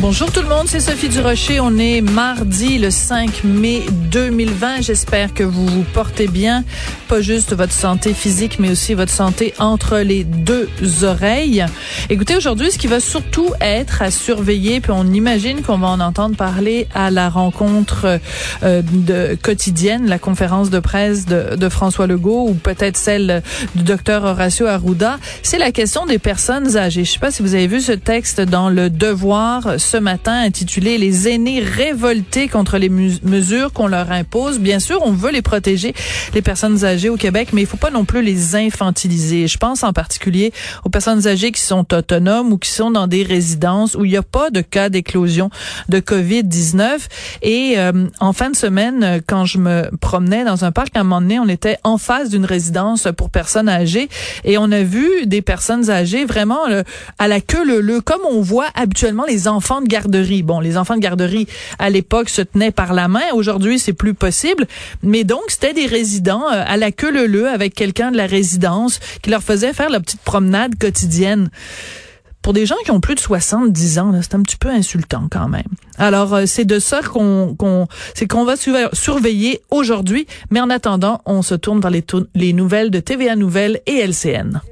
Bonjour tout le monde, c'est Sophie Durocher. On est mardi le 5 mai 2020. J'espère que vous vous portez bien, pas juste votre santé physique, mais aussi votre santé entre les deux oreilles. Écoutez, aujourd'hui, ce qui va surtout être à surveiller, puis on imagine qu'on va en entendre parler à la rencontre euh, de quotidienne, la conférence de presse de, de François Legault, ou peut-être celle du docteur Horacio Arruda, c'est la question des personnes âgées. Je sais pas si vous avez vu ce texte dans le Devoir ce matin intitulé Les aînés révoltés contre les mesures qu'on leur impose. Bien sûr, on veut les protéger, les personnes âgées au Québec, mais il faut pas non plus les infantiliser. Je pense en particulier aux personnes âgées qui sont autonomes ou qui sont dans des résidences où il n'y a pas de cas d'éclosion de COVID-19. Et euh, en fin de semaine, quand je me promenais dans un parc, à un moment donné, on était en face d'une résidence pour personnes âgées et on a vu des personnes âgées vraiment à la queue leu comme on voit habituellement les enfants de garderie. Bon, les enfants de garderie à l'époque se tenaient par la main. Aujourd'hui, c'est plus possible. Mais donc, c'était des résidents euh, à la queue leu avec quelqu'un de la résidence qui leur faisait faire la petite promenade quotidienne pour des gens qui ont plus de 70 ans, c'est un petit peu insultant quand même. Alors, euh, c'est de ça qu'on c'est qu'on va surveiller aujourd'hui. Mais en attendant, on se tourne vers les, les nouvelles de TVA Nouvelles et LCN.